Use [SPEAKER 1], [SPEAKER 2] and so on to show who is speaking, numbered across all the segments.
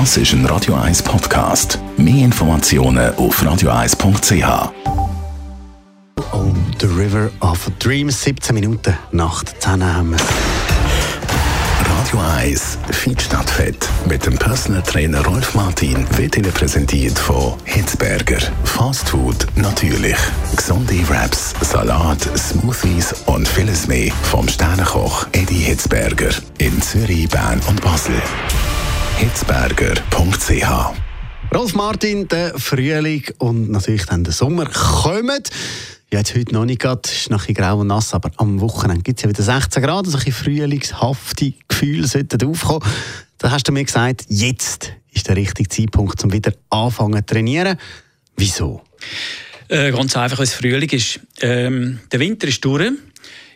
[SPEAKER 1] Das ist ein Radio 1 Podcast. Mehr Informationen auf radio1.ch.
[SPEAKER 2] Oh, The River of Dreams, 17 Minuten nach der 10 haben wir.
[SPEAKER 1] Radio 1 Fit statt Fett mit dem Personal Trainer Rolf Martin wird Ihnen präsentiert von Hitzberger. Fast Food natürlich. Gesunde Wraps, Salat, Smoothies und vieles mehr vom Sternenkoch Eddie Hitzberger in Zürich, Bern und Basel. Hitzberger.ch
[SPEAKER 2] Rolf Martin, der Frühling und natürlich dann der Sommer kommen. Ja, jetzt heute noch nicht gerade, es ist noch ein bisschen grau und nass, aber am Wochenende gibt es ja wieder 16 Grad, also ein bisschen frühlingshafte Gefühle sollten aufkommen. Da hast du mir gesagt, jetzt ist der richtige Zeitpunkt, um wieder anfangen zu trainieren. Wieso?
[SPEAKER 3] Äh, ganz einfach, weil es Frühling ist. Ähm, der Winter ist durch.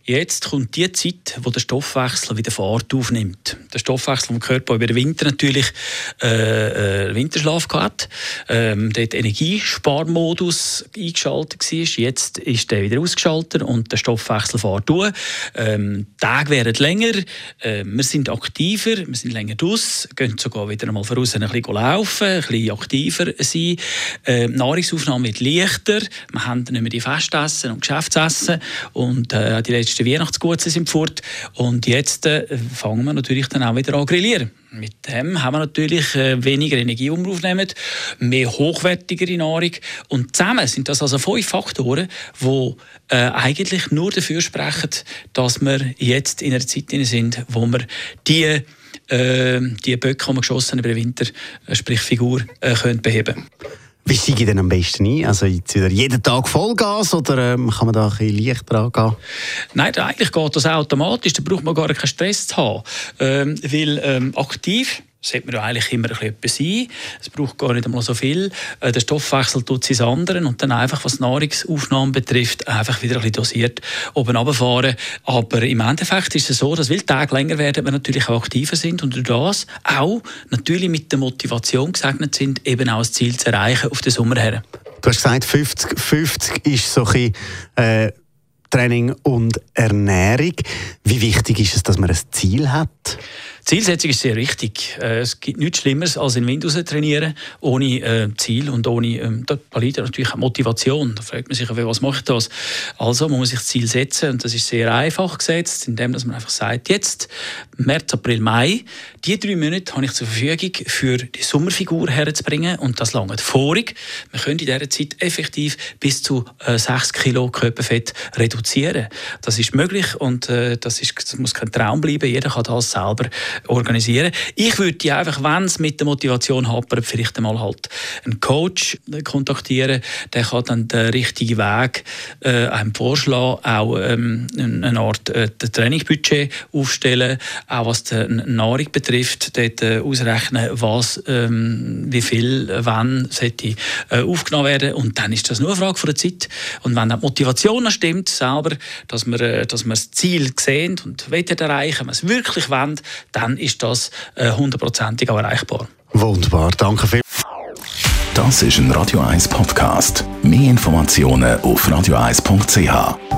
[SPEAKER 3] Jetzt kommt die Zeit, wo der Stoffwechsel wieder Fahrt aufnimmt. Der Stoffwechsel vom Körper über den Winter natürlich äh, äh, Winterschlaf gehabt, ähm, dort Energiesparmodus eingeschaltet war. Jetzt ist der wieder ausgeschaltet und der Stoffwechsel fährt durch. Ähm, Tage werden länger, äh, wir sind aktiver, wir sind länger draus, gehen sogar wieder einmal voraus ein bisschen laufen, ein bisschen aktiver sein. Äh, die Nahrungsaufnahme wird leichter, wir haben nicht mehr die Festessen und Geschäftsessen und äh, die letzten letzten Weihnachtsgutsen sind fort. Und jetzt äh, fangen wir natürlich dann auch wieder an grillieren. Mit dem haben wir natürlich äh, weniger Energie, die wir mehr hochwertigere Nahrung. Und zusammen sind das also fünf Faktoren, die äh, eigentlich nur dafür sprechen, dass wir jetzt in einer Zeit sind, wo wir die äh, die Böcke, die wir geschossen über den Winter, äh, sprich Figur, äh, können beheben
[SPEAKER 2] wie steige ich denn am besten ein? Also jetzt wieder jeden Tag Vollgas oder ähm, kann man da ein bisschen leichter angehen?
[SPEAKER 3] Nein, eigentlich geht das automatisch. Da braucht man gar keinen Stress zu haben. Ähm, weil ähm, aktiv sollte man ja eigentlich immer bisschen sein. Es braucht gar nicht einmal so viel. Äh, der Stoffwechsel tut sein anderen und dann einfach, was Nahrungsaufnahme betrifft, einfach wieder ein bisschen dosiert oben runterfahren. Aber im Endeffekt ist es so, dass weil die Tage länger werden, wir natürlich auch aktiver sind und durch das auch natürlich mit der Motivation gesegnet sind, eben auch das Ziel zu erreichen auf den Sommer her.
[SPEAKER 2] Du hast gesagt, 50, 50 ist so ein bisschen, äh, Training und Ernährung. Wie wichtig ist es, dass man ein Ziel hat?
[SPEAKER 3] Zielsetzung ist sehr wichtig. Äh, es gibt nichts Schlimmeres als in Windows trainieren, ohne äh, Ziel und ohne, ähm, da liegt natürlich Motivation. Da fragt man sich, was mache ich das? Also man muss sich das Ziel setzen und das ist sehr einfach gesetzt, indem man einfach sagt, jetzt März, April, Mai, die drei Monate habe ich zur Verfügung, für die Sommerfigur herzubringen und das lange vorig. Man könnte in dieser Zeit effektiv bis zu äh, 6 Kilo Körperfett reduzieren. Das ist möglich und äh, das, ist, das muss kein Traum bleiben. Jeder kann das selber organisieren. Ich würde die einfach, wenn es mit der Motivation hapert, vielleicht einmal halt einen Coach kontaktieren. Der kann dann den richtigen Weg äh, einem vorschlagen, auch ähm, eine Art äh, Trainingsbudget aufstellen, auch was die Nahrung betrifft, dort äh, ausrechnen, was, ähm, wie viel, wann sollte äh, aufgenommen werden und dann ist das nur eine Frage von der Zeit und wenn die Motivation stimmt selber, dass wir, äh, dass wir das Ziel sehen und erreichen, wenn wir es wirklich wollen, dann dann ist das äh, hundertprozentig auch erreichbar.
[SPEAKER 2] Wunderbar, danke viel.
[SPEAKER 1] Das ist ein Radio 1 Podcast. Mehr Informationen auf radio1.ch.